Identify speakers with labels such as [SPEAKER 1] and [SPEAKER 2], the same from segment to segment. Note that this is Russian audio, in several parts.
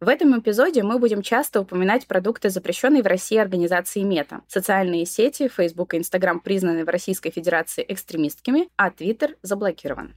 [SPEAKER 1] В этом эпизоде мы будем часто упоминать продукты запрещенной в России организации Мета. Социальные сети, Facebook и Instagram признаны в Российской Федерации экстремистскими, а Twitter заблокирован.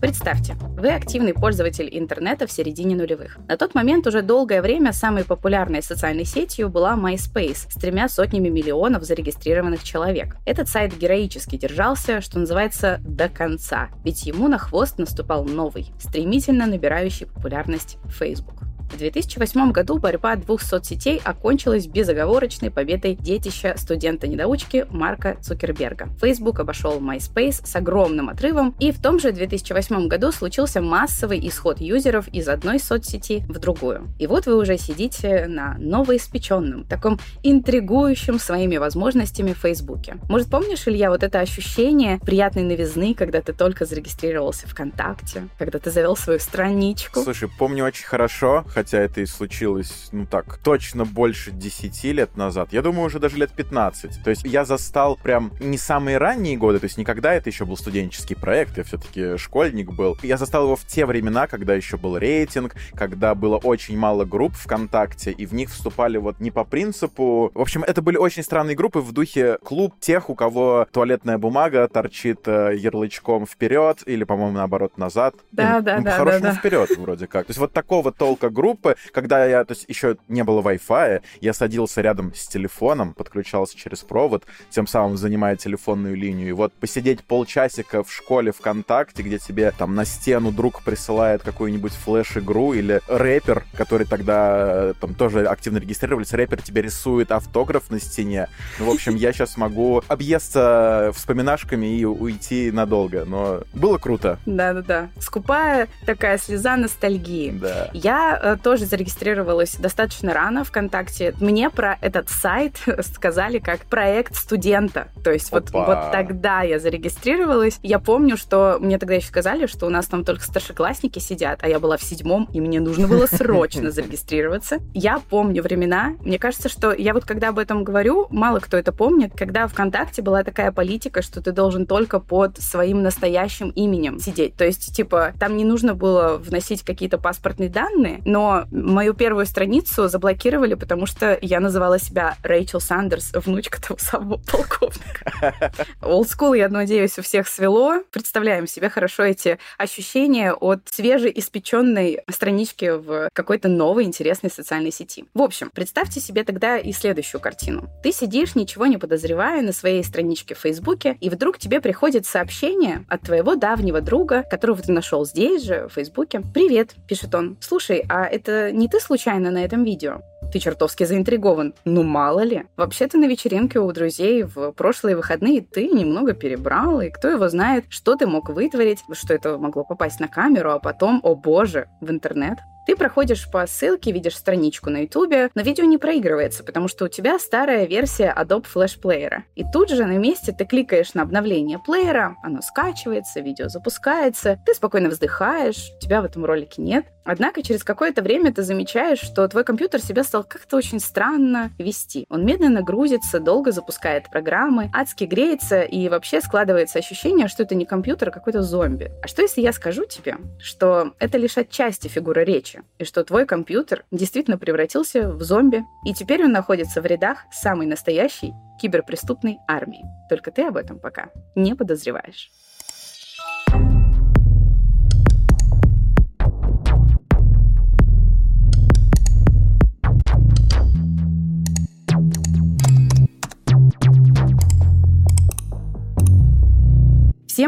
[SPEAKER 1] Представьте, вы активный пользователь интернета в середине нулевых. На тот момент уже долгое время самой популярной социальной сетью была MySpace с тремя сотнями миллионов зарегистрированных человек. Этот сайт героически держался, что называется, до конца, ведь ему на хвост наступал новый, стремительно набирающий популярность Facebook. В 2008 году борьба двух соцсетей окончилась безоговорочной победой детища студента-недоучки Марка Цукерберга. Facebook обошел MySpace с огромным отрывом, и в том же 2008 году случился массовый исход юзеров из одной соцсети в другую. И вот вы уже сидите на новоиспеченном, таком интригующем своими возможностями Фейсбуке. Может, помнишь, Илья, вот это ощущение приятной новизны, когда ты только зарегистрировался ВКонтакте, когда ты завел свою страничку?
[SPEAKER 2] Слушай, помню очень хорошо, хотя это и случилось, ну так, точно больше 10 лет назад. Я думаю, уже даже лет 15. То есть я застал прям не самые ранние годы, то есть никогда это еще был студенческий проект, я все-таки школьник был. Я застал его в те времена, когда еще был рейтинг, когда было очень мало групп ВКонтакте, и в них вступали вот не по принципу... В общем, это были очень странные группы в духе клуб тех, у кого туалетная бумага торчит э, ярлычком вперед, или, по-моему, наоборот, назад.
[SPEAKER 1] Да, да,
[SPEAKER 2] ну,
[SPEAKER 1] да.
[SPEAKER 2] По-хорошему
[SPEAKER 1] да, да.
[SPEAKER 2] вперед, вроде как. То есть вот такого толка групп группы, когда я, то есть еще не было Wi-Fi, я садился рядом с телефоном, подключался через провод, тем самым занимая телефонную линию. И вот посидеть полчасика в школе ВКонтакте, где тебе там на стену друг присылает какую-нибудь флеш-игру или рэпер, который тогда там тоже активно регистрировались, рэпер тебе рисует автограф на стене. Ну, в общем, я сейчас могу объесться вспоминашками и уйти надолго, но было круто.
[SPEAKER 1] Да-да-да. Скупая такая слеза ностальгии.
[SPEAKER 2] Да.
[SPEAKER 1] Я тоже зарегистрировалась достаточно рано ВКонтакте. Мне про этот сайт сказали как проект студента. То есть вот, вот тогда я зарегистрировалась. Я помню, что мне тогда еще сказали, что у нас там только старшеклассники сидят, а я была в седьмом, и мне нужно было срочно зарегистрироваться. Я помню времена. Мне кажется, что я вот когда об этом говорю, мало кто это помнит, когда ВКонтакте была такая политика, что ты должен только под своим настоящим именем сидеть. То есть, типа, там не нужно было вносить какие-то паспортные данные, но мою первую страницу заблокировали, потому что я называла себя Рэйчел Сандерс, внучка того самого полковника. Old school, я надеюсь, у всех свело. Представляем себе хорошо эти ощущения от свежеиспеченной странички в какой-то новой интересной социальной сети. В общем, представьте себе тогда и следующую картину. Ты сидишь, ничего не подозревая, на своей страничке в Фейсбуке, и вдруг тебе приходит сообщение от твоего давнего друга, которого ты нашел здесь же, в Фейсбуке. «Привет», — пишет он. «Слушай, а это не ты случайно на этом видео?» Ты чертовски заинтригован. Ну, мало ли. Вообще-то на вечеринке у друзей в прошлые выходные ты немного перебрал, и кто его знает, что ты мог вытворить, что это могло попасть на камеру, а потом, о боже, в интернет. Ты проходишь по ссылке, видишь страничку на YouTube, но видео не проигрывается, потому что у тебя старая версия Adobe Flash Player. И тут же на месте ты кликаешь на обновление плеера, оно скачивается, видео запускается, ты спокойно вздыхаешь, тебя в этом ролике нет. Однако через какое-то время ты замечаешь, что твой компьютер себя стал как-то очень странно вести. Он медленно грузится, долго запускает программы, адски греется, и вообще складывается ощущение, что это не компьютер, а какой-то зомби. А что если я скажу тебе, что это лишь отчасти фигура речи, и что твой компьютер действительно превратился в зомби, и теперь он находится в рядах самой настоящей киберпреступной армии. Только ты об этом пока не подозреваешь.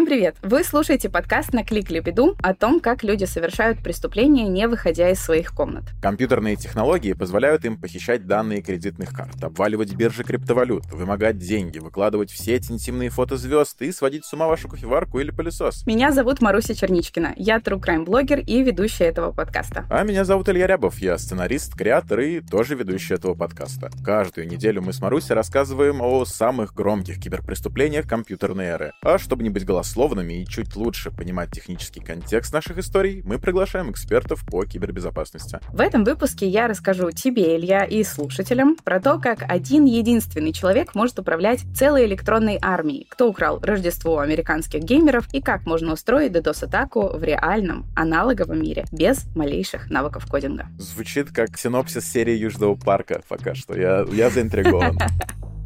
[SPEAKER 1] Привет! Вы слушаете подкаст на Клик Лебеду о том, как люди совершают преступления, не выходя из своих комнат.
[SPEAKER 2] Компьютерные технологии позволяют им похищать данные кредитных карт, обваливать биржи криптовалют, вымогать деньги, выкладывать в сеть интимные фото звезд и сводить с ума вашу кофеварку или пылесос.
[SPEAKER 1] Меня зовут Маруся Черничкина. Я true crime блогер и ведущая этого подкаста.
[SPEAKER 2] А меня зовут Илья Рябов. Я сценарист, креатор и тоже ведущий этого подкаста. Каждую неделю мы с Марусей рассказываем о самых громких киберпреступлениях компьютерной эры. А чтобы не быть голословным, условными и чуть лучше понимать технический контекст наших историй, мы приглашаем экспертов по кибербезопасности.
[SPEAKER 1] В этом выпуске я расскажу тебе, Илья, и слушателям про то, как один единственный человек может управлять целой электронной армией, кто украл Рождество американских геймеров и как можно устроить DDoS-атаку в реальном, аналоговом мире без малейших навыков кодинга.
[SPEAKER 2] Звучит как синопсис серии Южного парка пока что. Я, я заинтригован.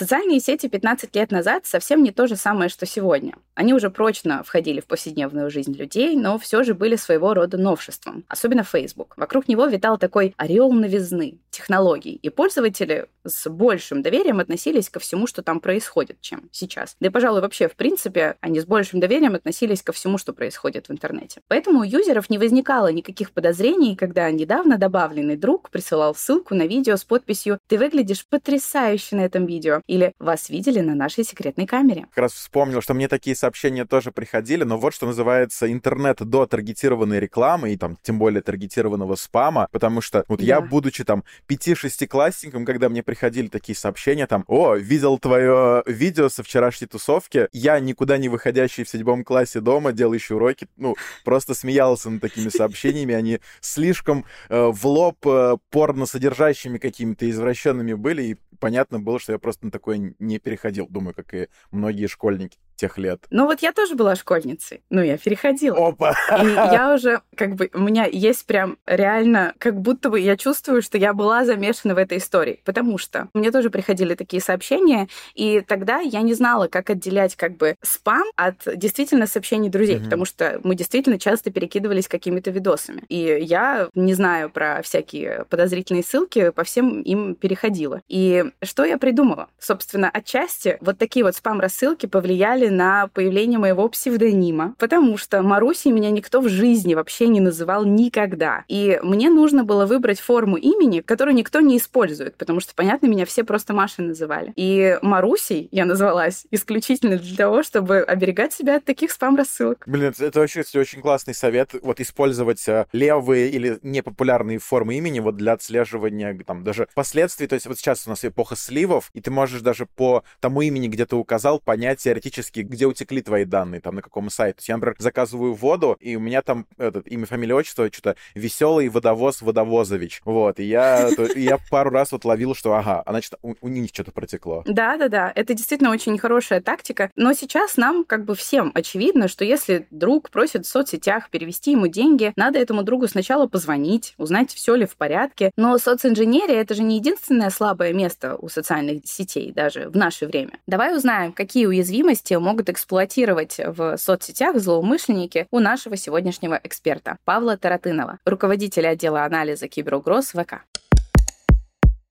[SPEAKER 1] Социальные сети 15 лет назад совсем не то же самое, что сегодня. Они уже прочно входили в повседневную жизнь людей, но все же были своего рода новшеством, особенно Facebook. Вокруг него витал такой ореол новизны, технологий, и пользователи с большим доверием относились ко всему, что там происходит, чем сейчас. Да и, пожалуй, вообще, в принципе, они с большим доверием относились ко всему, что происходит в интернете. Поэтому у юзеров не возникало никаких подозрений, когда недавно добавленный друг присылал ссылку на видео с подписью «Ты выглядишь потрясающе на этом видео» или «Вас видели на нашей секретной камере».
[SPEAKER 2] Как раз вспомнил, что мне такие сообщения тоже приходили, но вот что называется интернет до таргетированной рекламы и там тем более таргетированного спама, потому что вот да. я, будучи там пяти-шестиклассником, когда мне приходили такие сообщения там, о, видел твое видео со вчерашней тусовки, я никуда не выходящий в седьмом классе дома, делающий уроки, ну, просто смеялся над такими сообщениями, они слишком э, в лоб э, порно содержащими какими-то извращенными были, и понятно было, что я просто на такое не переходил, думаю, как и многие школьники тех лет.
[SPEAKER 1] Ну вот я тоже была школьницей. Ну, я переходила.
[SPEAKER 2] Опа!
[SPEAKER 1] И я уже, как бы, у меня есть прям реально, как будто бы я чувствую, что я была замешана в этой истории. Потому что мне тоже приходили такие сообщения, и тогда я не знала, как отделять как бы спам от действительно сообщений друзей, mm-hmm. потому что мы действительно часто перекидывались какими-то видосами. И я не знаю про всякие подозрительные ссылки, по всем им переходила. И что я придумала? Собственно, отчасти вот такие вот спам-рассылки повлияли на появление моего псевдонима, потому что Марусей меня никто в жизни вообще не называл никогда. И мне нужно было выбрать форму имени, которую никто не использует, потому что, понятно, меня все просто Машей называли. И Марусей я назвалась исключительно для того, чтобы оберегать себя от таких спам-рассылок.
[SPEAKER 2] Блин, это вообще очень классный совет, вот использовать э, левые или непопулярные формы имени вот для отслеживания там даже последствий. То есть вот сейчас у нас эпоха сливов, и ты можешь даже по тому имени, где ты указал, понять теоретически, фактически, где утекли твои данные, там, на каком сайте. То есть я, например, заказываю воду, и у меня там этот, имя, фамилия, отчество, что-то веселый водовоз Водовозович. Вот, и я, то, я пару раз вот ловил, что ага, а значит, у, у них что-то протекло.
[SPEAKER 1] Да-да-да, это действительно очень хорошая тактика, но сейчас нам как бы всем очевидно, что если друг просит в соцсетях перевести ему деньги, надо этому другу сначала позвонить, узнать, все ли в порядке. Но социнженерия — это же не единственное слабое место у социальных сетей даже в наше время. Давай узнаем, какие уязвимости могут эксплуатировать в соцсетях злоумышленники у нашего сегодняшнего эксперта Павла Таратынова, руководителя отдела анализа киберугроз ВК.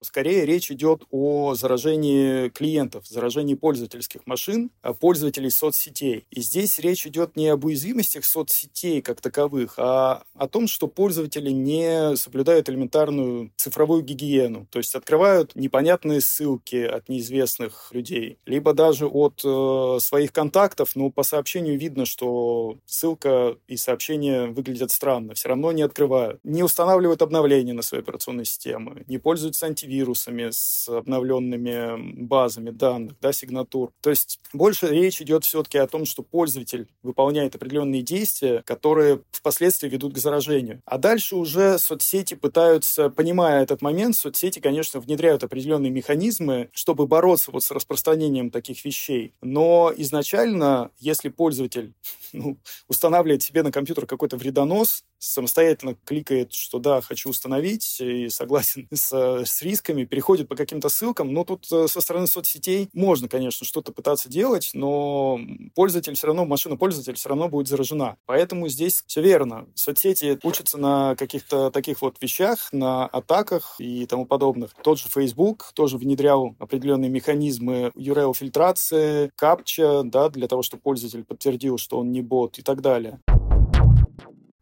[SPEAKER 3] Скорее речь идет о заражении клиентов, заражении пользовательских машин, а пользователей соцсетей. И здесь речь идет не об уязвимостях соцсетей как таковых, а о том, что пользователи не соблюдают элементарную цифровую гигиену, то есть открывают непонятные ссылки от неизвестных людей, либо даже от э, своих контактов, но по сообщению видно, что ссылка и сообщение выглядят странно, все равно не открывают, не устанавливают обновления на свои операционные системы, не пользуются антивирусом, вирусами, с обновленными базами данных, да, сигнатур. То есть больше речь идет все-таки о том, что пользователь выполняет определенные действия, которые впоследствии ведут к заражению. А дальше уже соцсети пытаются, понимая этот момент, соцсети, конечно, внедряют определенные механизмы, чтобы бороться вот с распространением таких вещей. Но изначально, если пользователь ну, устанавливает себе на компьютер какой-то вредонос, самостоятельно кликает, что да, хочу установить и согласен с, с рисками, переходит по каким-то ссылкам. Но тут э, со стороны соцсетей можно, конечно, что-то пытаться делать, но пользователь все равно, машина пользователя все равно будет заражена. Поэтому здесь все верно. Соцсети учатся на каких-то таких вот вещах, на атаках и тому подобных. Тот же Facebook тоже внедрял определенные механизмы URL-фильтрации, капча, да, для того, чтобы пользователь подтвердил, что он не бот и так далее.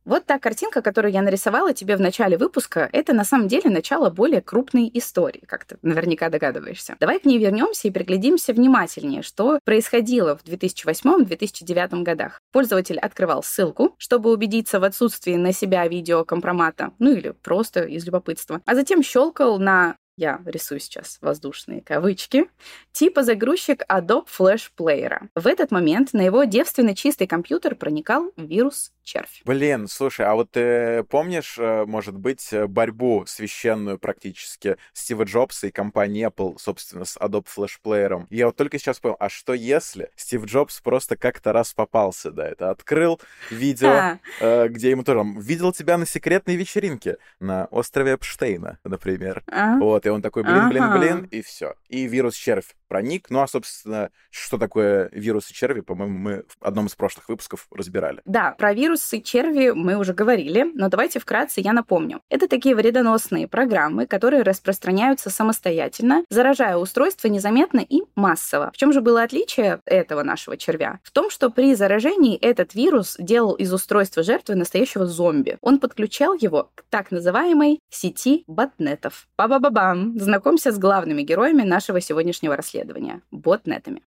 [SPEAKER 1] Вот та картинка, которую я нарисовала тебе в начале выпуска, это на самом деле начало более крупной истории, как ты наверняка догадываешься. Давай к ней вернемся и приглядимся внимательнее, что происходило в 2008-2009 годах. Пользователь открывал ссылку, чтобы убедиться в отсутствии на себя видеокомпромата, ну или просто из любопытства, а затем щелкал на я рисую сейчас воздушные кавычки, типа загрузчик Adobe Flash Player. В этот момент на его девственно чистый компьютер проникал вирус червь.
[SPEAKER 2] Блин, слушай, а вот ты помнишь, э, может быть, э, борьбу священную практически Стива Джобса и компании Apple, собственно, с Adobe Flash Player? Я вот только сейчас понял, а что если Стив Джобс просто как-то раз попался, да, это открыл видео, а. э, где ему тоже видел тебя на секретной вечеринке на острове Эпштейна, например. А. Вот, и он такой, блин, блин, блин, и все. И вирус червь проник. Ну, а, собственно, что такое вирусы черви, по-моему, мы в одном из прошлых выпусков разбирали.
[SPEAKER 1] Да, про вирусы черви мы уже говорили, но давайте вкратце я напомню. Это такие вредоносные программы, которые распространяются самостоятельно, заражая устройство незаметно и массово. В чем же было отличие этого нашего червя? В том, что при заражении этот вирус делал из устройства жертвы настоящего зомби. Он подключал его к так называемой сети ботнетов. Ба-ба-ба-бам! Знакомься с главными героями нашего сегодняшнего расследования исследования ботнетами.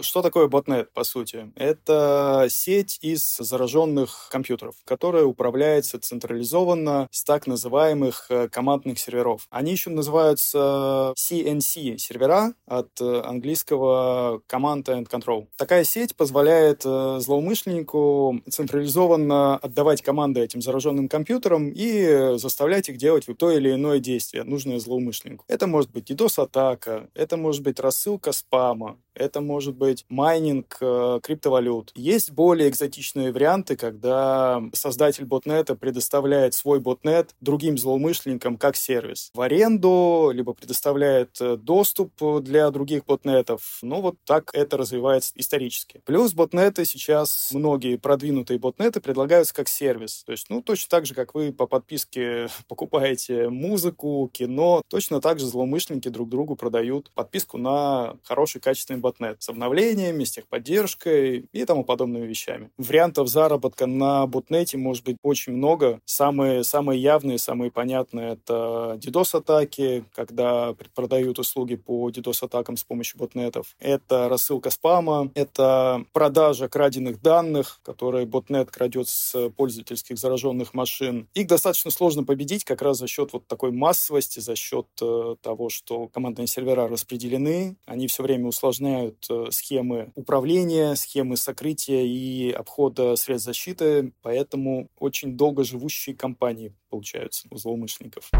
[SPEAKER 3] Что такое ботнет, по сути? Это сеть из зараженных компьютеров, которая управляется централизованно с так называемых э, командных серверов. Они еще называются CNC сервера от э, английского Command and Control. Такая сеть позволяет э, злоумышленнику централизованно отдавать команды этим зараженным компьютерам и заставлять их делать то или иное действие, нужное злоумышленнику. Это может быть DDoS-атака, это может быть рассылка спама, это может быть майнинг э, криптовалют. Есть более экзотичные варианты, когда создатель ботнета предоставляет свой ботнет другим злоумышленникам как сервис в аренду, либо предоставляет э, доступ для других ботнетов. Ну, вот так это развивается исторически. Плюс ботнеты сейчас, многие продвинутые ботнеты предлагаются как сервис. То есть, ну, точно так же, как вы по подписке покупаете музыку, кино, точно так же злоумышленники друг другу продают подписку на хороший качественный ботнет с обновлениями, с техподдержкой и тому подобными вещами. Вариантов заработка на ботнете может быть очень много. Самые, самые явные, самые понятные — это DDoS-атаки, когда продают услуги по DDoS-атакам с помощью ботнетов. Это рассылка спама, это продажа краденных данных, которые ботнет крадет с пользовательских зараженных машин. Их достаточно сложно победить как раз за счет вот такой массовости, за счет э, того, что командные сервера распределены, они все время усложняют э, схемы управления, схемы сокрытия и обхода средств защиты, поэтому очень долго живущие компании получаются у злоумышленников.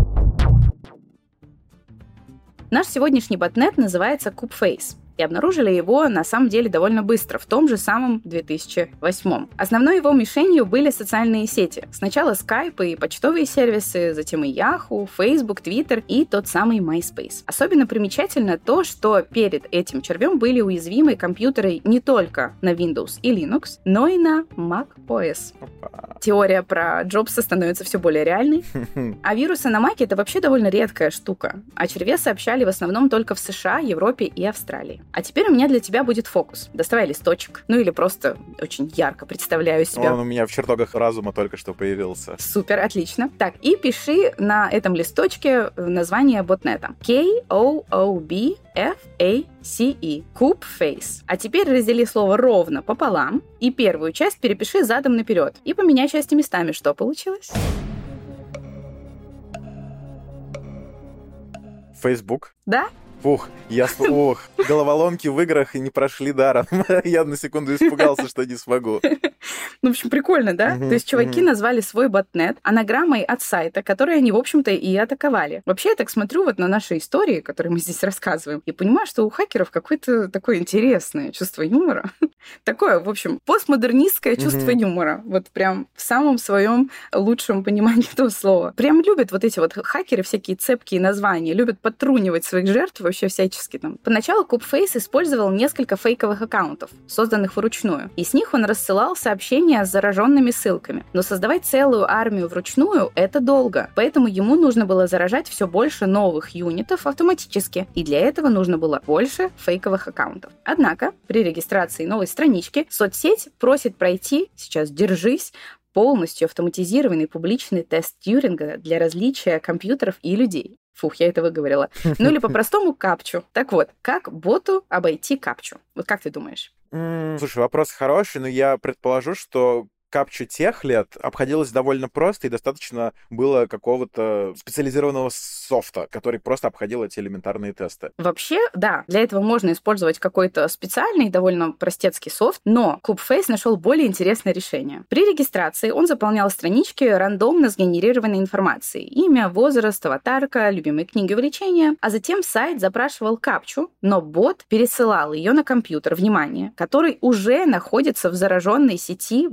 [SPEAKER 1] Наш сегодняшний ботнет называется KubeFace и обнаружили его на самом деле довольно быстро, в том же самом 2008. Основной его мишенью были социальные сети. Сначала Skype и почтовые сервисы, затем и Yahoo, Facebook, Twitter и тот самый MySpace. Особенно примечательно то, что перед этим червем были уязвимы компьютеры не только на Windows и Linux, но и на Mac OS. Теория про Джобса становится все более реальной. А вирусы на Mac это вообще довольно редкая штука. О черве сообщали в основном только в США, Европе и Австралии. А теперь у меня для тебя будет фокус. Доставай листочек. Ну или просто очень ярко представляю себя.
[SPEAKER 2] Он у меня в чертогах разума только что появился.
[SPEAKER 1] Супер, отлично. Так, и пиши на этом листочке название ботнета. K-O-O-B F-A-C-E. Cube Face. А теперь раздели слово ровно пополам и первую часть перепиши задом наперед. И поменяй части местами. Что получилось?
[SPEAKER 2] Facebook.
[SPEAKER 1] Да?
[SPEAKER 2] Фух, я... Ох, головоломки в играх не прошли даром. я на секунду испугался, что не смогу.
[SPEAKER 1] Ну, в общем, прикольно, да? То есть чуваки назвали свой ботнет анаграммой от сайта, который они, в общем-то, и атаковали. Вообще, я так смотрю вот на наши истории, которые мы здесь рассказываем, и понимаю, что у хакеров какое-то такое интересное чувство юмора. Такое, в общем, постмодернистское чувство юмора. Вот прям в самом своем лучшем понимании этого слова. Прям любят вот эти вот хакеры всякие цепкие названия, любят подтрунивать своих жертв вообще всячески там. Поначалу Кубфейс использовал несколько фейковых аккаунтов, созданных вручную, и с них он рассылал сообщения с зараженными ссылками. Но создавать целую армию вручную — это долго, поэтому ему нужно было заражать все больше новых юнитов автоматически, и для этого нужно было больше фейковых аккаунтов. Однако при регистрации новой странички соцсеть просит пройти, сейчас держись, полностью автоматизированный публичный тест Тьюринга для различия компьютеров и людей. Фух, я это выговорила. Ну или по-простому капчу. Так вот, как боту обойти капчу? Вот как ты думаешь?
[SPEAKER 2] Слушай, вопрос хороший, но я предположу, что капчу тех лет обходилось довольно просто и достаточно было какого-то специализированного софта, который просто обходил эти элементарные тесты.
[SPEAKER 1] Вообще, да, для этого можно использовать какой-то специальный, довольно простецкий софт, но CubeFace нашел более интересное решение. При регистрации он заполнял странички рандомно сгенерированной информацией. Имя, возраст, аватарка, любимые книги, увлечения. А затем сайт запрашивал капчу, но бот пересылал ее на компьютер, внимание, который уже находится в зараженной сети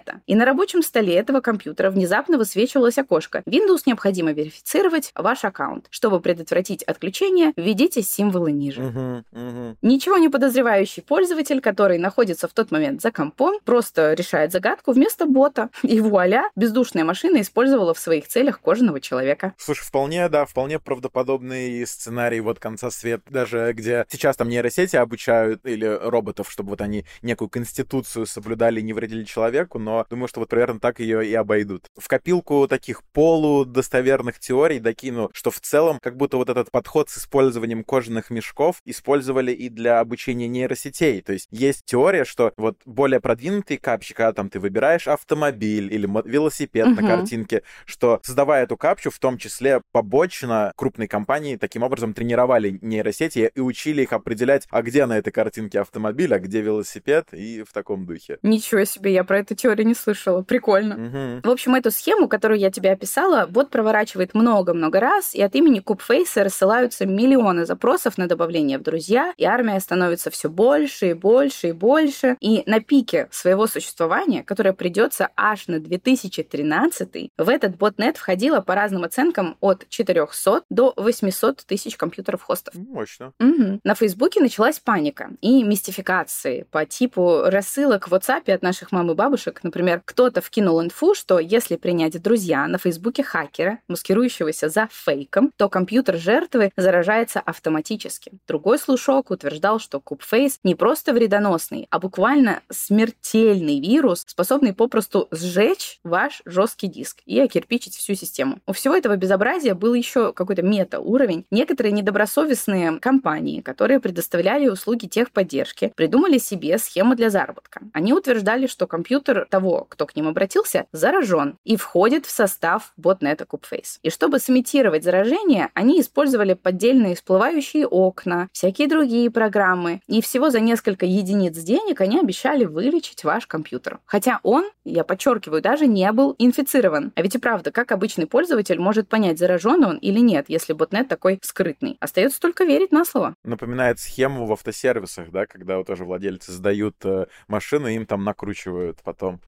[SPEAKER 1] ботнета. И на рабочем столе этого компьютера внезапно высвечивалось окошко. Windows необходимо верифицировать ваш аккаунт. Чтобы предотвратить отключение, введите символы ниже.
[SPEAKER 2] Угу, угу.
[SPEAKER 1] Ничего не подозревающий пользователь, который находится в тот момент за компом, просто решает загадку вместо бота. И вуаля, бездушная машина использовала в своих целях кожаного человека.
[SPEAKER 2] Слушай, вполне, да, вполне правдоподобный сценарий вот конца света, даже где сейчас там нейросети обучают или роботов, чтобы вот они некую конституцию соблюдали, не вредили человеку, но думаю, что вот примерно так ее и обойдут. В копилку таких полудостоверных теорий докину, что в целом как будто вот этот подход с использованием кожаных мешков использовали и для обучения нейросетей. То есть есть теория, что вот более продвинутый капчик, когда там ты выбираешь автомобиль или велосипед uh-huh. на картинке, что создавая эту капчу, в том числе побочно крупные компании таким образом тренировали нейросети и учили их определять, а где на этой картинке автомобиль, а где велосипед, и в таком духе.
[SPEAKER 1] Ничего себе, я про эту теорию не слышала. Прикольно.
[SPEAKER 2] Угу.
[SPEAKER 1] В общем, эту схему, которую я тебе описала, бот проворачивает много-много раз, и от имени Кубфейса рассылаются миллионы запросов на добавление в друзья, и армия становится все больше и больше и больше. И на пике своего существования, которое придется аж на 2013, в этот ботнет входило по разным оценкам от 400 до 800 тысяч компьютеров-хостов.
[SPEAKER 2] Мощно.
[SPEAKER 1] Угу. На Фейсбуке началась паника и мистификации по типу рассылок в WhatsApp от наших мам и бабушек. Например, кто-то вкинул инфу, что если принять друзья на Фейсбуке хакера, маскирующегося за фейком, то компьютер жертвы заражается автоматически. Другой слушок утверждал, что Кубфейс не просто вредоносный, а буквально смертельный вирус, способный попросту сжечь ваш жесткий диск и окирпичить всю систему. У всего этого безобразия был еще какой-то мета-уровень. Некоторые недобросовестные компании, которые предоставляли услуги техподдержки, придумали себе схему для заработка. Они утверждали, что компьютер того, кто к ним обратился, заражен и входит в состав ботнета Кубфейс. И чтобы сымитировать заражение, они использовали поддельные всплывающие окна, всякие другие программы. И всего за несколько единиц денег они обещали вылечить ваш компьютер. Хотя он, я подчеркиваю, даже не был инфицирован. А ведь и правда, как обычный пользователь может понять, заражен он или нет, если ботнет такой скрытный? Остается только верить на слово.
[SPEAKER 2] Напоминает схему в автосервисах, да, когда вот тоже владельцы сдают э, машины, им там накручивают потом.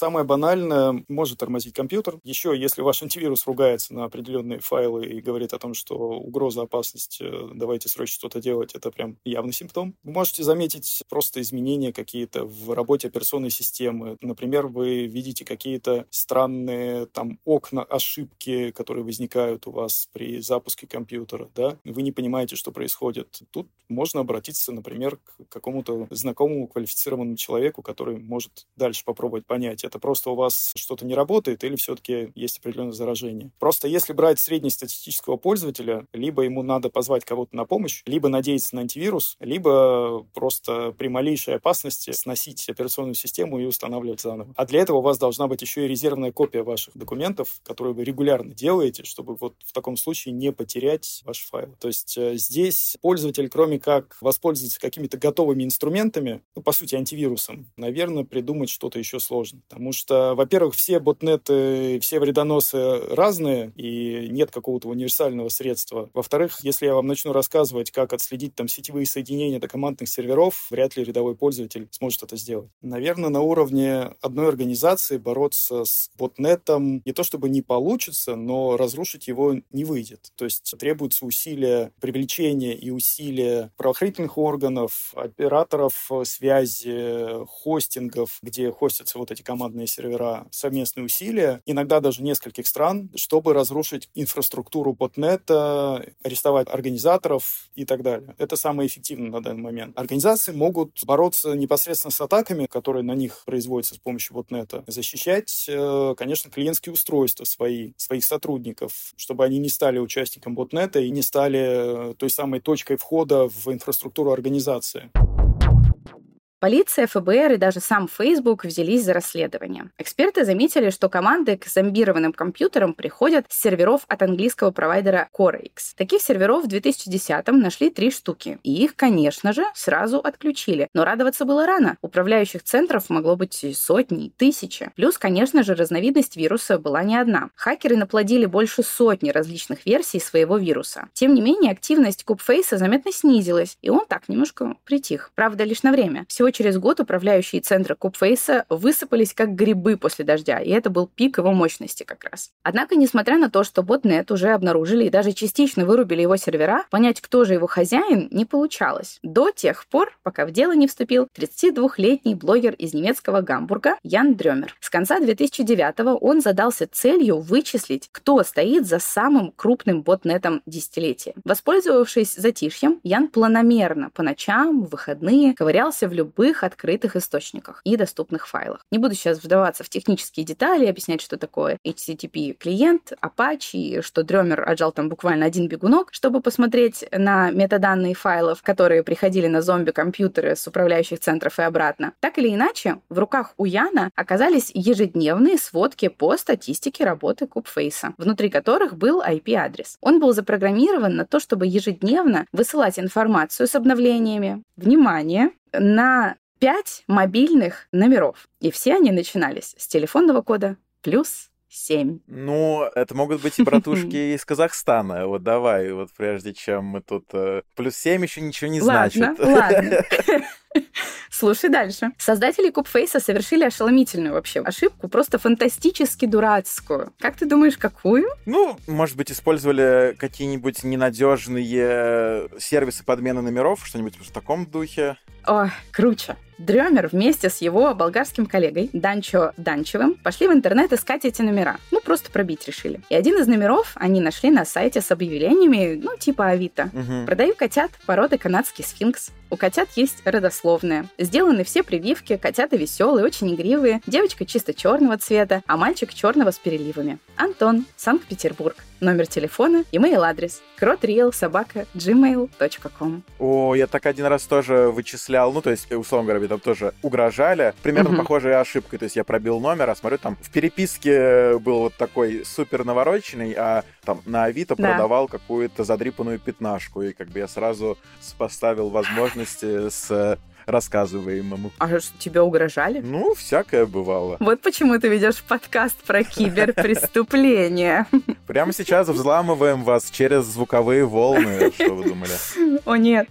[SPEAKER 3] Самое банальное может тормозить компьютер. Еще, если ваш антивирус ругается на определенные файлы и говорит о том, что угроза, опасность, э, давайте срочно что-то делать, это прям явный симптом. Вы можете заметить просто изменения какие-то в работе операционной системы. Например, вы видите какие-то странные там окна, ошибки, которые возникают у вас при запуске компьютера, да? Вы не понимаете, что происходит. Тут можно обратиться, например, к какому-то знакомому квалифицированному человеку, который может дальше попробовать понять, это просто у вас что-то не работает или все-таки есть определенное заражение. Просто если брать среднестатистического пользователя, либо ему надо позвать кого-то на помощь, либо надеяться на антивирус, либо просто при малейшей опасности сносить операционную систему и устанавливать заново. А для этого у вас должна быть еще и резервная копия ваших документов, которые вы регулярно делаете, чтобы вот в таком случае не потерять ваш файл. То есть э, здесь пользователь, кроме как воспользоваться какими-то готовыми инструментами, ну, по сути, антивирусом, наверное, придумать что-то еще сложно. Потому что, во-первых, все ботнеты, все вредоносы разные, и нет какого-то универсального средства. Во-вторых, если я вам начну рассказывать, как отследить там сетевые соединения до командных серверов, вряд ли рядовой пользователь сможет это сделать. Наверное, на уровне одной организации бороться с ботнетом не то чтобы не получится, но разрушить его не выйдет. То есть требуются усилия привлечения и усилия правоохранительных органов, операторов связи, хостингов, где хостятся вот эти команды командные сервера, совместные усилия, иногда даже нескольких стран, чтобы разрушить инфраструктуру ботнета, арестовать организаторов и так далее. Это самое эффективное на данный момент. Организации могут бороться непосредственно с атаками, которые на них производятся с помощью ботнета, защищать, э, конечно, клиентские устройства свои, своих сотрудников, чтобы они не стали участником ботнета и не стали э, той самой точкой входа в инфраструктуру организации.
[SPEAKER 1] Полиция, ФБР и даже сам Facebook взялись за расследование. Эксперты заметили, что команды к зомбированным компьютерам приходят с серверов от английского провайдера CoreX. Таких серверов в 2010-м нашли три штуки. И их, конечно же, сразу отключили. Но радоваться было рано. Управляющих центров могло быть сотни, тысячи. Плюс, конечно же, разновидность вируса была не одна. Хакеры наплодили больше сотни различных версий своего вируса. Тем не менее, активность Кубфейса заметно снизилась, и он так немножко притих. Правда, лишь на время. Всего через год управляющие центры Кубфейса высыпались как грибы после дождя, и это был пик его мощности как раз. Однако, несмотря на то, что ботнет уже обнаружили и даже частично вырубили его сервера, понять, кто же его хозяин, не получалось. До тех пор, пока в дело не вступил 32-летний блогер из немецкого Гамбурга Ян Дрёмер. С конца 2009 он задался целью вычислить, кто стоит за самым крупным ботнетом десятилетия. Воспользовавшись затишьем, Ян планомерно по ночам, в выходные ковырялся в любых открытых источниках и доступных файлах. Не буду сейчас вдаваться в технические детали, объяснять, что такое HTTP клиент, Apache, что Дрёмер отжал там буквально один бегунок, чтобы посмотреть на метаданные файлов, которые приходили на зомби-компьютеры с управляющих центров и обратно. Так или иначе, в руках у Яна оказались ежедневные сводки по статистике работы Кубфейса, внутри которых был IP-адрес. Он был запрограммирован на то, чтобы ежедневно высылать информацию с обновлениями, внимание, на 5 мобильных номеров. И все они начинались с телефонного кода плюс 7.
[SPEAKER 2] Ну, это могут быть и братушки из Казахстана. Вот давай, вот прежде чем мы тут... Э, плюс 7 еще ничего не
[SPEAKER 1] ладно,
[SPEAKER 2] значит.
[SPEAKER 1] Ладно, Слушай дальше. Создатели Кубфейса совершили ошеломительную вообще ошибку, просто фантастически дурацкую. Как ты думаешь, какую?
[SPEAKER 2] Ну, может быть, использовали какие-нибудь ненадежные сервисы подмены номеров, что-нибудь в таком духе.
[SPEAKER 1] Ой, круче. Дрёмер вместе с его болгарским коллегой Данчо Данчевым пошли в интернет искать эти номера. Ну, просто пробить решили. И один из номеров они нашли на сайте с объявлениями, ну, типа Авито.
[SPEAKER 2] Угу.
[SPEAKER 1] Продаю котят породы канадский сфинкс. У котят есть родословные. Сделаны все прививки, котята веселые, очень игривые. Девочка чисто черного цвета, а мальчик черного с переливами. Антон, Санкт-Петербург. Номер телефона, имейл адрес кротриэл собака gmail.com.
[SPEAKER 2] О, я так один раз тоже вычислял, ну, то есть, условно говоря, там тоже угрожали. Примерно угу. похожей ошибкой. То есть я пробил номер, а смотрю, там в переписке был вот такой супер навороченный, а там на Авито да. продавал какую-то задрипанную пятнашку. И как бы я сразу поставил возможности с рассказываемому.
[SPEAKER 1] А что, тебе угрожали?
[SPEAKER 2] Ну, всякое бывало.
[SPEAKER 1] Вот почему ты ведешь подкаст про киберпреступления.
[SPEAKER 2] Прямо сейчас взламываем вас через звуковые волны. Что вы думали?
[SPEAKER 1] О, нет.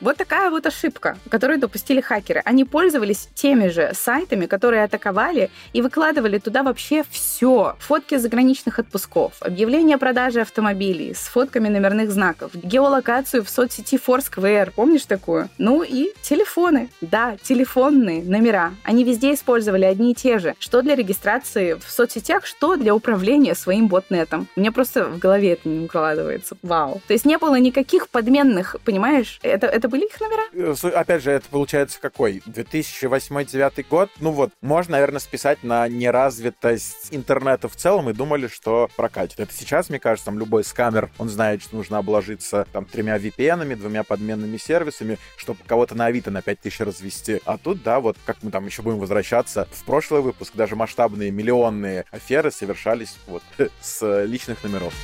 [SPEAKER 1] Вот такая вот ошибка, которую допустили хакеры. Они пользовались теми же сайтами, которые атаковали и выкладывали туда вообще все. Фотки заграничных отпусков, объявления о продаже автомобилей с фотками номерных знаков, геолокацию в соцсети Foursquare, помнишь такую? Ну и телефоны. Да, телефонные номера. Они везде использовали одни и те же. Что для регистрации в соцсетях, что для управления своим ботнетом. Мне просто в голове это не укладывается. Вау. То есть не было никаких подменных, понимаешь? Это, это это были их номера?
[SPEAKER 2] Э, опять же, это получается какой? 2008-2009 год? Ну вот, можно, наверное, списать на неразвитость интернета в целом и думали, что прокатит. Это сейчас, мне кажется, там любой скамер, он знает, что нужно обложиться там тремя VPN, двумя подменными сервисами, чтобы кого-то на Авито на 5000 развести. А тут, да, вот как мы там еще будем возвращаться в прошлый выпуск, даже масштабные миллионные аферы совершались вот с личных номеров.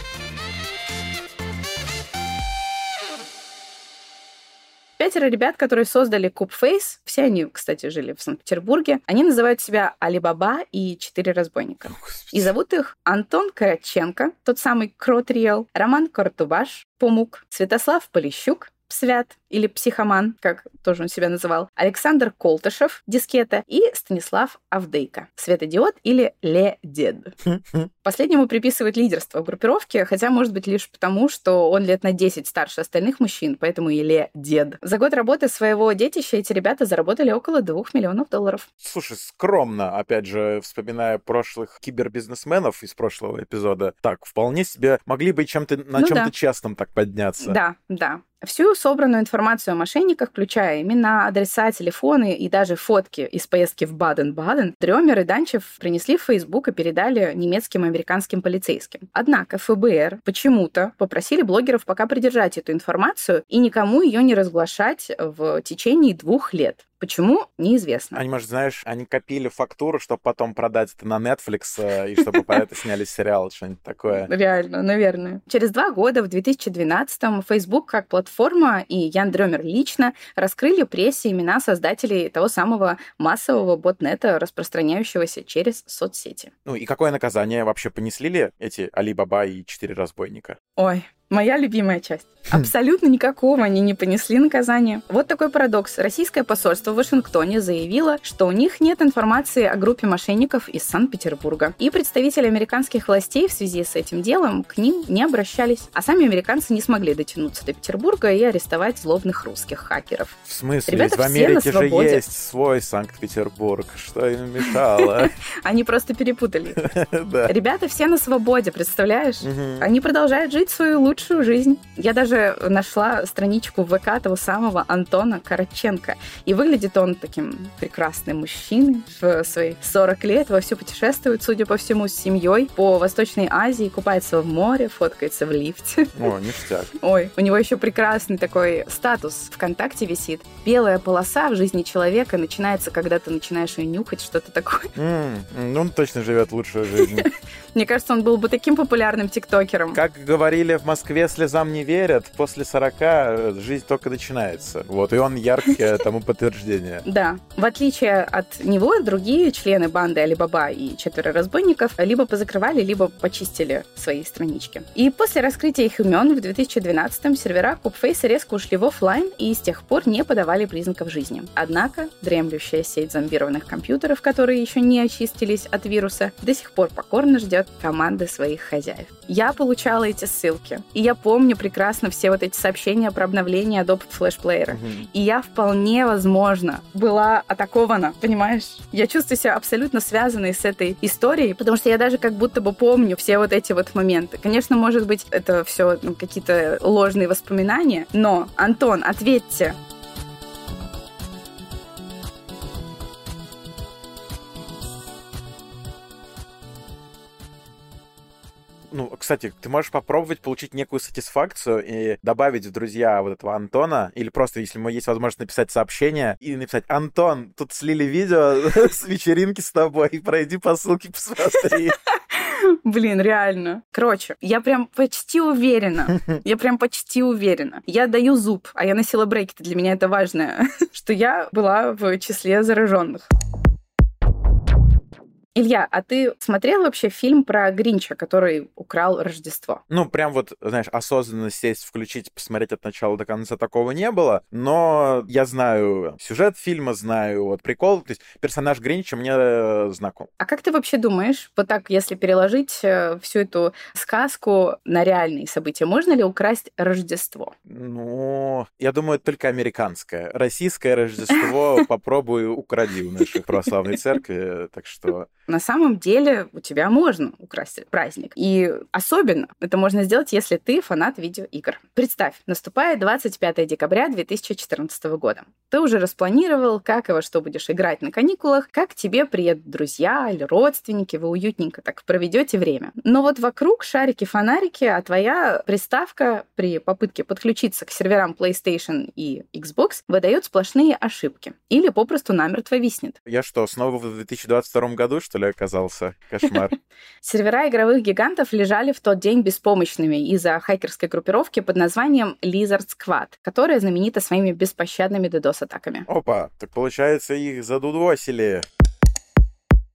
[SPEAKER 1] Пятеро ребят, которые создали Koobface, все они, кстати, жили в Санкт-Петербурге, они называют себя Алибаба и Четыре разбойника. И зовут их Антон Коротченко, тот самый Krotreal, Роман Котурбач, PoMuc, Святослав Полищук, Свят или PsychoMan, как тоже он себя называл, Александр Колтышев, Дискета, и Станислав Авдейко, Светодиод или LeDed. Последнему приписывают лидерство в группировке, хотя, может быть, лишь потому, что он лет на 10 старше остальных мужчин, поэтому и LeDed. За год работы своего детища эти ребята заработали около 2 миллионов долларов.
[SPEAKER 2] Слушай, скромно, опять же, вспоминая прошлых кибербизнесменов из прошлого эпизода, так, вполне себе могли бы чем-то на ну чем-то да. честном так подняться.
[SPEAKER 1] Да, да. Всю собранную информацию о мошенниках, включая имена, адреса, телефоны и даже фотки из поездки в Баден-Баден, Дремер и Данчев принесли в Facebook и передали немецким и американским полицейским. Однако ФБР почему-то попросили блогеров пока придержать эту информацию и никому ее не разглашать в течение двух лет. Почему? Неизвестно.
[SPEAKER 2] Они, может, знаешь, они копили фактуру, чтобы потом продать это на Netflix, э, и чтобы по это сняли сериал, что-нибудь такое.
[SPEAKER 1] Реально, наверное. Через два года, в 2012-м, Facebook как платформа и Ян Дрёмер лично раскрыли прессе имена создателей того самого массового ботнета, распространяющегося через соцсети.
[SPEAKER 2] Ну и какое наказание вообще понесли ли эти Али-Баба и четыре разбойника?
[SPEAKER 1] Ой, Моя любимая часть. Абсолютно никакого они не понесли наказания. Вот такой парадокс. Российское посольство в Вашингтоне заявило, что у них нет информации о группе мошенников из Санкт-Петербурга. И представители американских властей в связи с этим делом к ним не обращались. А сами американцы не смогли дотянуться до Петербурга и арестовать злобных русских хакеров.
[SPEAKER 2] В смысле? Ребята в Америке же есть свой Санкт-Петербург. Что им мешало?
[SPEAKER 1] Они просто перепутали. Ребята все на свободе, представляешь? Они продолжают жить свою лучшую жизнь. Я даже даже нашла страничку ВК того самого Антона Караченко. И выглядит он таким прекрасным мужчиной в свои 40 лет, вовсю путешествует, судя по всему, с семьей по Восточной Азии, купается в море, фоткается в лифте.
[SPEAKER 2] О, ништяк.
[SPEAKER 1] Ой, у него еще прекрасный такой статус ВКонтакте висит. Белая полоса в жизни человека начинается, когда ты начинаешь ее нюхать, что-то такое.
[SPEAKER 2] Mm, ну, он точно живет лучшую жизнь.
[SPEAKER 1] Мне кажется, он был бы таким популярным тиктокером.
[SPEAKER 2] Как говорили в Москве, слезам не верят, после 40 э, жизнь только начинается. Вот, и он яркое тому подтверждение.
[SPEAKER 1] Да. В отличие от него, другие члены банды Алибаба и четверо разбойников либо позакрывали, либо почистили свои странички. И после раскрытия их имен в 2012-м сервера Купфейса резко ушли в офлайн и с тех пор не подавали признаков жизни. Однако дремлющая сеть зомбированных компьютеров, которые еще не очистились от вируса, до сих пор покорно ждет команды своих хозяев. Я получала эти ссылки, и я помню прекрасно все вот эти сообщения про обновление Adobe Flash Player. Угу. И я вполне возможно была атакована, понимаешь? Я чувствую себя абсолютно связанной с этой историей, потому что я даже как будто бы помню все вот эти вот моменты. Конечно, может быть, это все ну, какие-то ложные воспоминания, но, Антон, ответьте,
[SPEAKER 2] ну, кстати, ты можешь попробовать получить некую сатисфакцию и добавить в друзья вот этого Антона, или просто, если есть возможность написать сообщение и написать «Антон, тут слили видео с вечеринки с тобой, пройди по ссылке, посмотри».
[SPEAKER 1] Блин, реально. Короче, я прям почти уверена. Я прям почти уверена. Я даю зуб, а я носила брекеты. Для меня это важно, что я была в числе зараженных. Илья, а ты смотрел вообще фильм про Гринча, который украл Рождество?
[SPEAKER 2] Ну, прям вот, знаешь, осознанно сесть, включить, посмотреть от начала до конца такого не было, но я знаю сюжет фильма, знаю вот прикол, то есть персонаж Гринча мне э, знаком.
[SPEAKER 1] А как ты вообще думаешь, вот так, если переложить э, всю эту сказку на реальные события, можно ли украсть Рождество?
[SPEAKER 2] Ну, я думаю, только американское. Российское Рождество попробую укради у нашей православной церкви, так что
[SPEAKER 1] на самом деле у тебя можно украсть праздник. И особенно это можно сделать, если ты фанат видеоигр. Представь, наступает 25 декабря 2014 года. Ты уже распланировал, как и во что будешь играть на каникулах, как тебе приедут друзья или родственники, вы уютненько так проведете время. Но вот вокруг шарики-фонарики, а твоя приставка при попытке подключиться к серверам PlayStation и Xbox выдает сплошные ошибки. Или попросту намертво виснет.
[SPEAKER 2] Я что, снова в 2022 году, что ли, оказался. Кошмар.
[SPEAKER 1] Сервера игровых гигантов лежали в тот день беспомощными из-за хакерской группировки под названием Lizard Squad, которая знаменита своими беспощадными DDoS-атаками.
[SPEAKER 2] Опа, так получается их задудосили.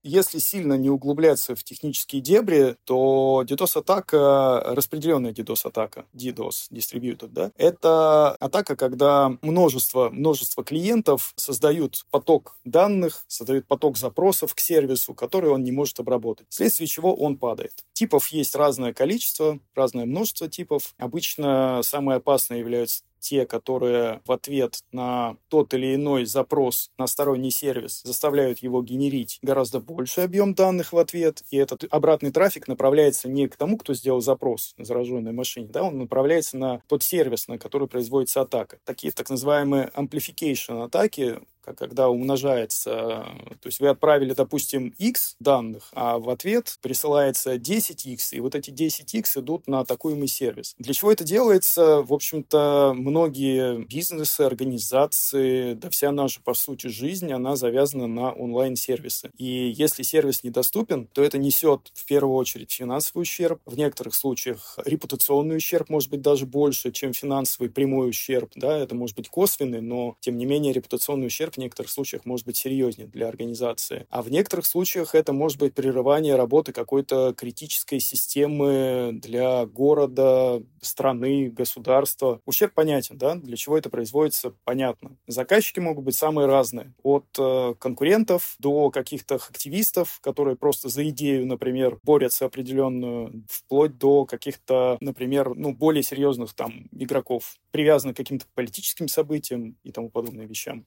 [SPEAKER 3] Если сильно не углубляться в технические дебри, то DDoS-атака, распределенная DDoS-атака, DDoS, Distributed, да, это атака, когда множество, множество клиентов создают поток данных, создают поток запросов к сервису, который он не может обработать, вследствие чего он падает. Типов есть разное количество, разное множество типов. Обычно самые опасные являются те, которые в ответ на тот или иной запрос на сторонний сервис заставляют его генерить гораздо больший объем данных в ответ, и этот обратный трафик направляется не к тому, кто сделал запрос на зараженной машине, да, он направляется на тот сервис, на который производится атака. Такие так называемые amplification атаки когда умножается, то есть вы отправили, допустим, x данных, а в ответ присылается 10x, и вот эти 10x идут на атакуемый сервис. Для чего это делается? В общем-то, многие бизнесы, организации, да вся наша, по сути, жизнь, она завязана на онлайн-сервисы. И если сервис недоступен, то это несет в первую очередь финансовый ущерб, в некоторых случаях репутационный ущерб может быть даже больше, чем финансовый прямой ущерб, да, это может быть косвенный, но тем не менее репутационный ущерб в некоторых случаях может быть серьезнее для организации. А в некоторых случаях это может быть прерывание работы какой-то критической системы для города, страны, государства. Ущерб понятен, да? Для чего это производится, понятно. Заказчики могут быть самые разные. От э, конкурентов до каких-то активистов, которые просто за идею, например, борются определенную, вплоть до каких-то, например, ну, более серьезных там игроков, привязанных к каким-то политическим событиям и тому подобным вещам.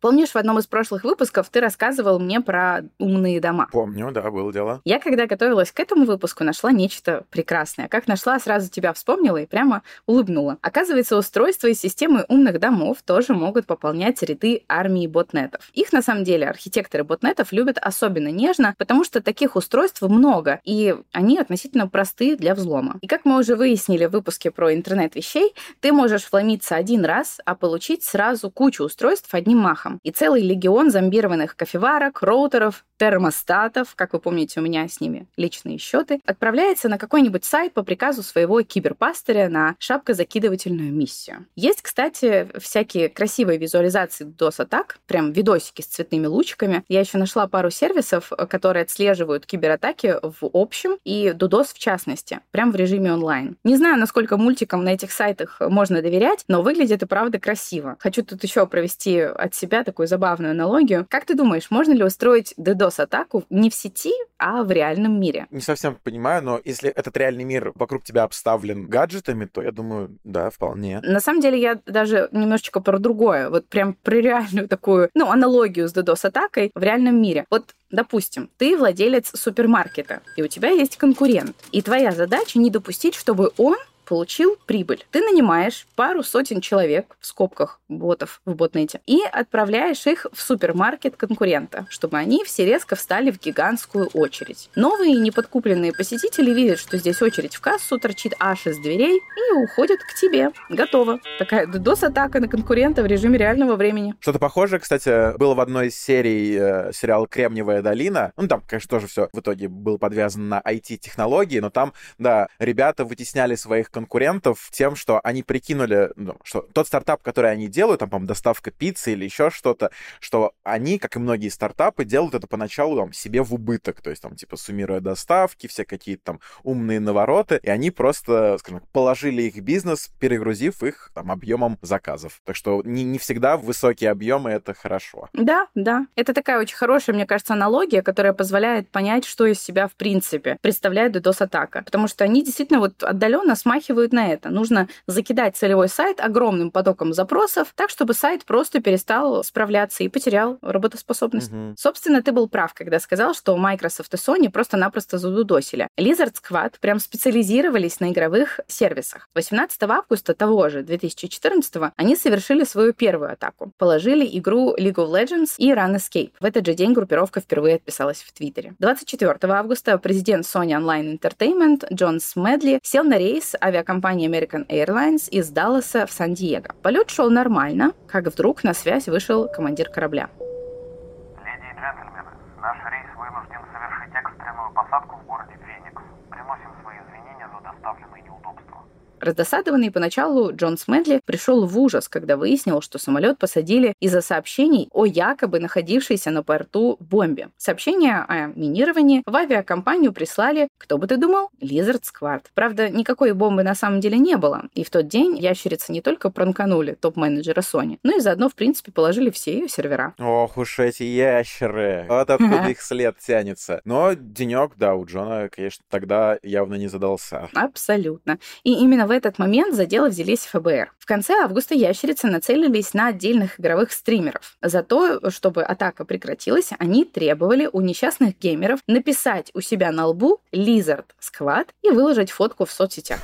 [SPEAKER 1] Помнишь, в одном из прошлых выпусков ты рассказывал мне про умные дома?
[SPEAKER 2] Помню, да, было дело.
[SPEAKER 1] Я, когда готовилась к этому выпуску, нашла нечто прекрасное. Как нашла, сразу тебя вспомнила и прямо улыбнула. Оказывается, устройства и системы умных домов тоже могут пополнять ряды армии ботнетов. Их, на самом деле, архитекторы ботнетов любят особенно нежно, потому что таких устройств много, и они относительно простые для взлома. И как мы уже выяснили в выпуске про интернет вещей, ты можешь вломиться один раз, а получить сразу кучу устройств одним махом успехом. И целый легион зомбированных кофеварок, роутеров, термостатов, как вы помните, у меня с ними личные счеты, отправляется на какой-нибудь сайт по приказу своего киберпастыря на шапкозакидывательную миссию. Есть, кстати, всякие красивые визуализации DOS-атак, прям видосики с цветными лучиками. Я еще нашла пару сервисов, которые отслеживают кибератаки в общем и DDoS в частности, прям в режиме онлайн. Не знаю, насколько мультикам на этих сайтах можно доверять, но выглядит и правда красиво. Хочу тут еще провести от себя такую забавную аналогию. Как ты думаешь, можно ли устроить DDoS-атаку не в сети, а в реальном мире?
[SPEAKER 2] Не совсем понимаю, но если этот реальный мир вокруг тебя обставлен гаджетами, то я думаю, да, вполне.
[SPEAKER 1] На самом деле я даже немножечко про другое. Вот прям про реальную такую, ну, аналогию с DDoS-атакой в реальном мире. Вот Допустим, ты владелец супермаркета, и у тебя есть конкурент. И твоя задача не допустить, чтобы он получил прибыль. Ты нанимаешь пару сотен человек, в скобках ботов в ботнете, и отправляешь их в супермаркет конкурента, чтобы они все резко встали в гигантскую очередь. Новые неподкупленные посетители видят, что здесь очередь в кассу торчит аж из дверей и уходят к тебе. Готово. Такая DDoS-атака на конкурента в режиме реального времени.
[SPEAKER 2] Что-то похожее, кстати, было в одной из серий э, сериала «Кремниевая долина». Ну, там, конечно, тоже все в итоге было подвязано на IT-технологии, но там, да, ребята вытесняли своих конкурентов тем, что они прикинули, ну, что тот стартап, который они делают, там, по-моему, доставка пиццы или еще что-то, что они, как и многие стартапы, делают это поначалу там, себе в убыток, то есть там, типа, суммируя доставки, все какие-то там умные навороты, и они просто, скажем так, положили их бизнес, перегрузив их там объемом заказов. Так что не, не всегда высокие объемы — это хорошо.
[SPEAKER 1] Да, да. Это такая очень хорошая, мне кажется, аналогия, которая позволяет понять, что из себя в принципе представляет DDoS-атака. Потому что они действительно вот отдаленно смахивают смахивают на это. Нужно закидать целевой сайт огромным потоком запросов, так, чтобы сайт просто перестал справляться и потерял работоспособность. Угу. Собственно, ты был прав, когда сказал, что Microsoft и Sony просто-напросто задудосили. Lizard Squad прям специализировались на игровых сервисах. 18 августа того же 2014 они совершили свою первую атаку. Положили игру League of Legends и Run Escape. В этот же день группировка впервые отписалась в Твиттере. 24 августа президент Sony Online Entertainment Джон Смедли сел на рейс авиа авиакомпании American Airlines из Далласа в Сан-Диего. Полет шел нормально, как вдруг на связь вышел командир корабля.
[SPEAKER 4] Леди и джентльмены,
[SPEAKER 1] Раздосадованный поначалу Джон Смедли пришел в ужас, когда выяснил, что самолет посадили из-за сообщений о якобы находившейся на порту бомбе. Сообщения о минировании в авиакомпанию прислали, кто бы ты думал, Lizard Squad. Правда, никакой бомбы на самом деле не было, и в тот день ящерицы не только пранканули топ-менеджера Sony, но и заодно, в принципе, положили все ее сервера.
[SPEAKER 2] Ох уж эти ящеры! Вот откуда их след тянется. Но денек, да, у Джона, конечно, тогда явно не задался.
[SPEAKER 1] Абсолютно. И именно в этот момент за дело взялись ФБР. В конце августа ящерицы нацелились на отдельных игровых стримеров. За то, чтобы атака прекратилась, они требовали у несчастных геймеров написать у себя на лбу Lizard Squad и выложить фотку в соцсетях.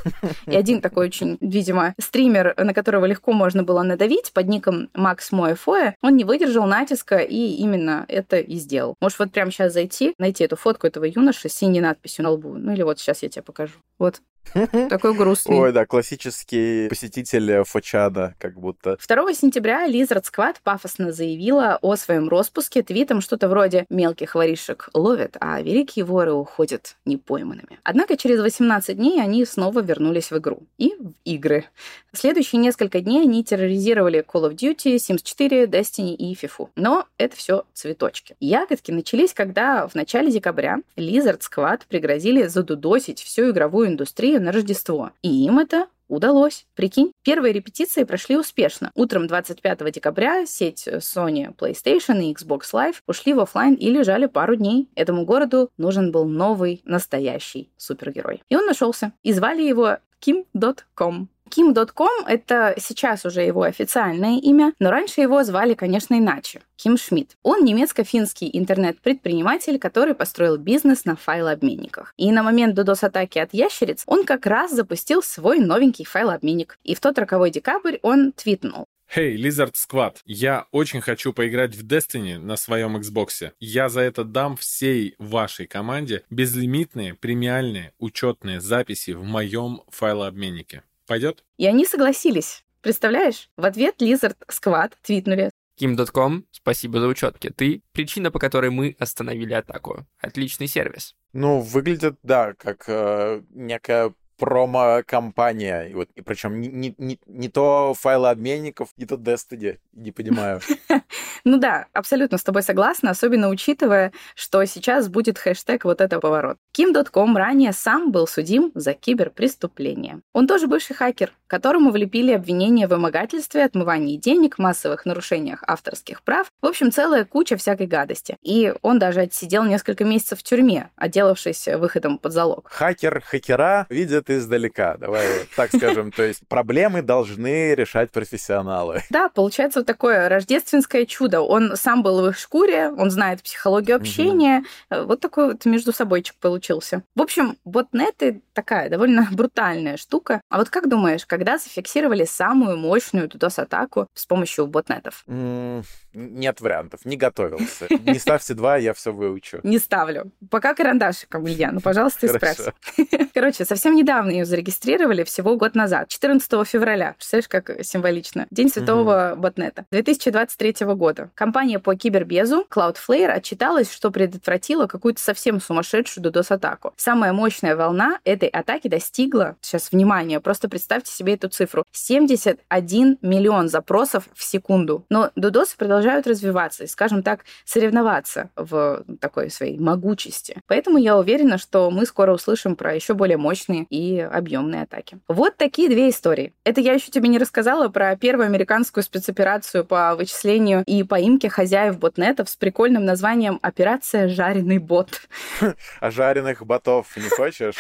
[SPEAKER 1] И один такой очень, видимо, стример, на которого легко можно было надавить, под ником Макс Моэфоя, он не выдержал натиска и именно это и сделал. Можешь вот прямо сейчас зайти, найти эту фотку этого юноши с синей надписью на лбу. Ну или вот сейчас я тебе покажу. Вот. Такой грустный.
[SPEAKER 2] Ой, да, классический посетитель Фочада, как будто.
[SPEAKER 1] 2 сентября Lizard Squad пафосно заявила о своем распуске твитом что-то вроде «мелких воришек ловят, а великие воры уходят непойманными». Однако через 18 дней они снова вернулись в игру. И в игры. Следующие несколько дней они терроризировали Call of Duty, Sims 4, Destiny и FIFA. Но это все цветочки. Ягодки начались, когда в начале декабря Lizard Squad пригрозили задудосить всю игровую индустрию на Рождество. И им это удалось. Прикинь, первые репетиции прошли успешно. Утром 25 декабря сеть Sony PlayStation и Xbox Live ушли в офлайн и лежали пару дней. Этому городу нужен был новый, настоящий супергерой. И он нашелся. И звали его Kim.com. Kim.com — это сейчас уже его официальное имя, но раньше его звали, конечно, иначе. Ким Шмидт. Он немецко-финский интернет-предприниматель, который построил бизнес на файлообменниках. И на момент DDoS-атаки от ящериц он как раз запустил свой новенький файлообменник. И в тот роковой декабрь он твитнул.
[SPEAKER 5] Hey, Lizard Squad, я очень хочу поиграть в Destiny на своем Xbox. Я за это дам всей вашей команде безлимитные, премиальные, учетные записи в моем файлообменнике. Пойдет?
[SPEAKER 1] И они согласились. Представляешь? В ответ Lizard Squad твитнули.
[SPEAKER 6] Kim.com, спасибо за учетки. Ты — причина, по которой мы остановили атаку. Отличный сервис.
[SPEAKER 2] Ну, выглядит, да, как э, некая промо-компания. И, вот, и причем не, не, не, не то файлообменников, не то Destiny. Не понимаю.
[SPEAKER 1] Ну да, абсолютно с тобой согласна, особенно учитывая, что сейчас будет хэштег вот это поворот. Kim.com ранее сам был судим за киберпреступление. Он тоже бывший хакер, которому влепили обвинения в вымогательстве, отмывании денег, массовых нарушениях авторских прав, в общем, целая куча всякой гадости. И он даже отсидел несколько месяцев в тюрьме, отделавшись выходом под залог.
[SPEAKER 2] Хакер хакера видит издалека, давай так скажем. То есть проблемы должны решать профессионалы.
[SPEAKER 1] Да, получается вот такое рождественское чудо. Он сам был в их шкуре, он знает психологию общения. Вот такой вот между собойчик получился. В общем, ботнеты такая довольно брутальная штука. А вот как думаешь, когда зафиксировали самую мощную DDoS-атаку с помощью ботнетов?
[SPEAKER 2] нет вариантов, не готовился. Не ставьте два, я все выучу.
[SPEAKER 1] Не ставлю. Пока карандашиком, Илья, ну, пожалуйста, исправься. Короче, совсем недавно ее зарегистрировали, всего год назад, 14 февраля. Представляешь, как символично. День святого угу. ботнета. 2023 года. Компания по кибербезу Cloudflare отчиталась, что предотвратила какую-то совсем сумасшедшую DDoS-атаку. Самая мощная волна этой атаки достигла, сейчас внимание, просто представьте себе эту цифру, 71 миллион запросов в секунду. Но DDoS продолжают развиваться и, скажем так, соревноваться в такой своей могучести. Поэтому я уверена, что мы скоро услышим про еще более мощные и объемные атаки. Вот такие две истории. Это я еще тебе не рассказала про первую американскую спецоперацию по вычислению и поимке хозяев ботнетов с прикольным названием «Операция «Жареный бот».
[SPEAKER 2] А жареных ботов не хочешь?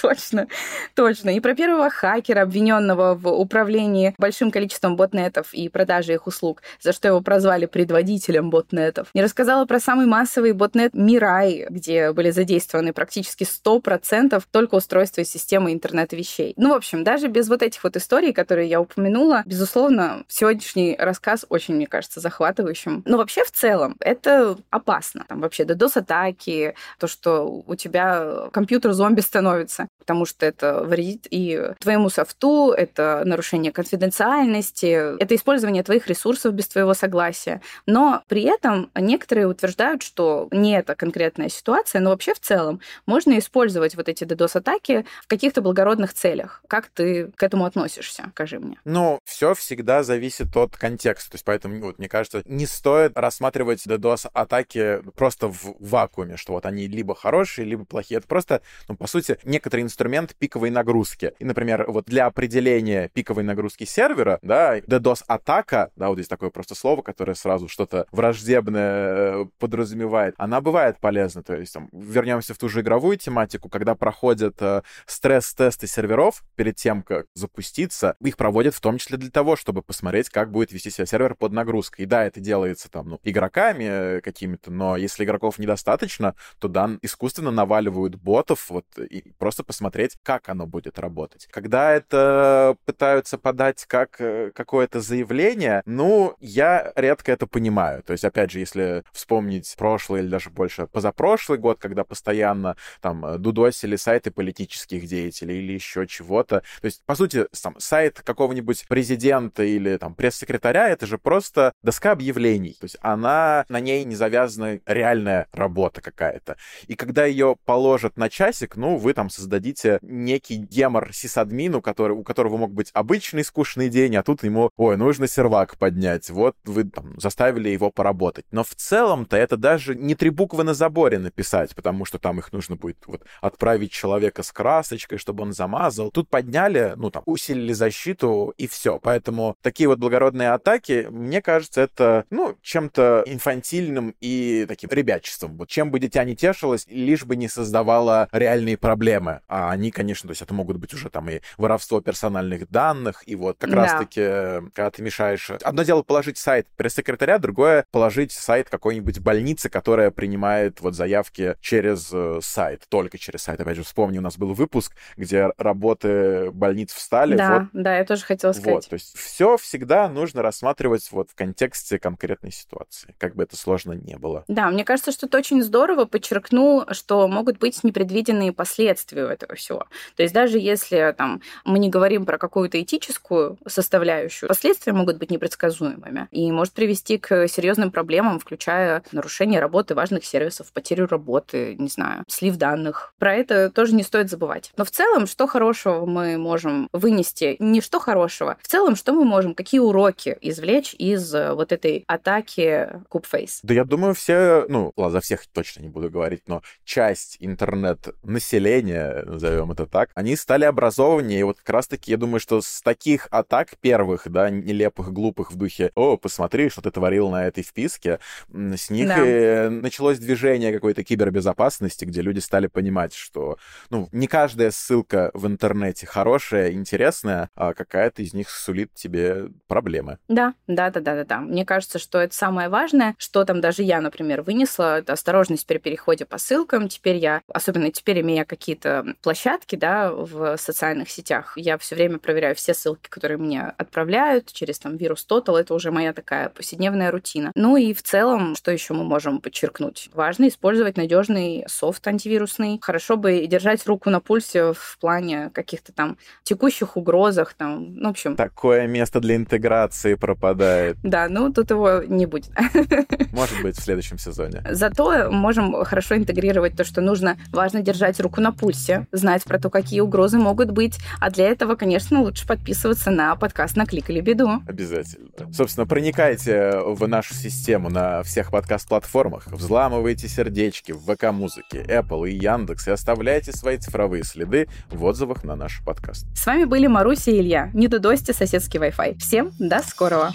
[SPEAKER 1] Точно, точно. И про первого хакера, обвиненного в управлении большим количеством ботнетов и продаже их услуг, за что его прозвали предводителем ботнетов. Не рассказала про самый массовый ботнет Мирай, где были задействованы практически 100% только устройства и системы интернета вещей. Ну, в общем, даже без вот этих вот историй, которые я упомянула, безусловно, сегодняшний рассказ очень, мне кажется, захватывающим. Но вообще в целом это опасно. Там вообще DDoS-атаки, то, что у тебя компьютер зомби становится, потому что это вредит и твоему софту, это нарушение конфиденциальности, это использование твоих ресурсов без твоего согласия. Но при этом некоторые утверждают, что не эта конкретная ситуация, но вообще в целом можно использовать вот эти DDoS-атаки в каких-то благородных целях. Как ты к этому относишься, скажи мне?
[SPEAKER 2] Ну, все всегда зависит от контекста. То есть поэтому, вот, мне кажется, не стоит рассматривать DDoS-атаки просто в вакууме, что вот они либо хорошие, либо плохие. Это просто, ну, по сути, некоторый инструмент пиковой нагрузки. И, например, вот для определения пиковой нагрузки сервера, да, DDoS-атака, да, вот здесь такое просто слово, которое сразу что-то враждебное э, подразумевает, она бывает полезна. То есть, там, вернемся в ту же игровую тематику, когда проходят э, стресс-тесты серверов перед тем, как запуститься, их проводят в том числе для того, чтобы посмотреть, как будет вести себя сервер под нагрузкой. И да, это делается там, ну, игроками э, какими-то, но если игроков недостаточно, то да, искусственно наваливают ботов, вот, и просто посмотреть, как оно будет работать. Когда это пытаются подать как э, какое-то заявление, ну, я редко это понимаю. То есть, опять же, если вспомнить прошлый или даже больше позапрошлый год, когда постоянно там э, дудосили сайты политических деятелей или еще чего-то. То есть, по сути, сам сайт какого-нибудь президента или там пресс-секретаря — это же просто доска объявлений. То есть она, на ней не завязана реальная работа какая-то. И когда ее положат на часик, ну, вы там создадите некий гемор сисадмину, который, у которого мог быть обычный скучный день, а тут ему, ой, нужно сервак поднять. Вот вы там заставили его поработать. Но в целом-то это даже не три буквы на заборе написать, потому что там их нужно будет вот отправить человека с красочкой, чтобы он замазал. Тут подняли, ну там, усилили защиту и все. Поэтому такие вот благородные атаки, мне кажется, это, ну, чем-то инфантильным и таким ребячеством. Вот чем бы дитя не тешилось, лишь бы не создавало реальные проблемы. А они, конечно, то есть это могут быть уже там и воровство персональных данных, и вот как да. раз-таки, когда ты мешаешь... Одно дело положить сайт пресс-секретаря, другое положить сайт какой-нибудь больницы, которая принимает вот заявки через э, сайт, только через сайт. Опять же, вспомни, у нас был выпуск, где работы больниц встали.
[SPEAKER 1] Да,
[SPEAKER 2] вот,
[SPEAKER 1] да, я тоже хотела сказать.
[SPEAKER 2] Вот, то есть все всегда нужно рассматривать вот в контексте конкретной ситуации, как бы это сложно не было.
[SPEAKER 1] Да, мне кажется, что ты очень здорово подчеркнул, что могут быть непредвиденные последствия у этого всего. То есть даже если там мы не говорим про какую-то этическую составляющую, последствия могут быть непредсказуемыми и может привести к серьезным проблемам, включая нарушение работы важных сервисов, потерю работы, не знаю, слив данных. Про это тоже не стоит забывать. Но в целом, что хорошего мы можем вынести? Не что хорошего. В целом, что мы можем, какие уроки извлечь из э, вот этой атаки Кубфейс?
[SPEAKER 2] Да я думаю, все, ну, ладно, за всех точно не буду говорить, но часть интернет-населения, назовем это так, они стали образованнее. И вот как раз-таки, я думаю, что с таких атак первых, да, нелепых, глупых в духе, о, посмотри, что ты творил на этой вписке, с них да. и началось движение какой-то кибербезопасности, где люди стали понимать, что, ну, не каждая ссылка в интернете хорошая, интересная, а какая-то из них сулит тебе проблемы.
[SPEAKER 1] Да, да, да, да, да, да. Мне кажется, что это самое важное, что там даже я, например, вынесла, это осторожность при переходе по ссылкам. Теперь я, особенно теперь имея какие-то площадки, да, в социальных сетях, я все время проверяю все ссылки, которые мне отправляют через там вирус Total. Это уже моя такая повседневная рутина. Ну и в целом, что еще мы можем подчеркнуть? Важно использовать надежный софт антивирусный. Хорошо бы держать руку на пульсе в плане каких-то там текущих угрозах, там, ну, в общем.
[SPEAKER 2] Такое место для интеграции пропадает.
[SPEAKER 1] Да, ну тут его не будет.
[SPEAKER 2] Может быть, в следующем сезоне.
[SPEAKER 1] Зато можем хорошо интегрировать то, что нужно. Важно держать руку на пульсе, знать про то, какие угрозы могут быть. А для этого, конечно, лучше подписываться на подкаст «На клик или беду».
[SPEAKER 2] Обязательно. Собственно, проникайте в нашу систему на всех подкаст-платформах, взламывайте сердечки в ВК-музыке, Apple и Яндекс и оставляйте свои цифровые следы в отзывах на наш подкаст.
[SPEAKER 1] С вами были Маруся и Илья. Не дудосьте соседский Wi-Fi. Всем до скорого!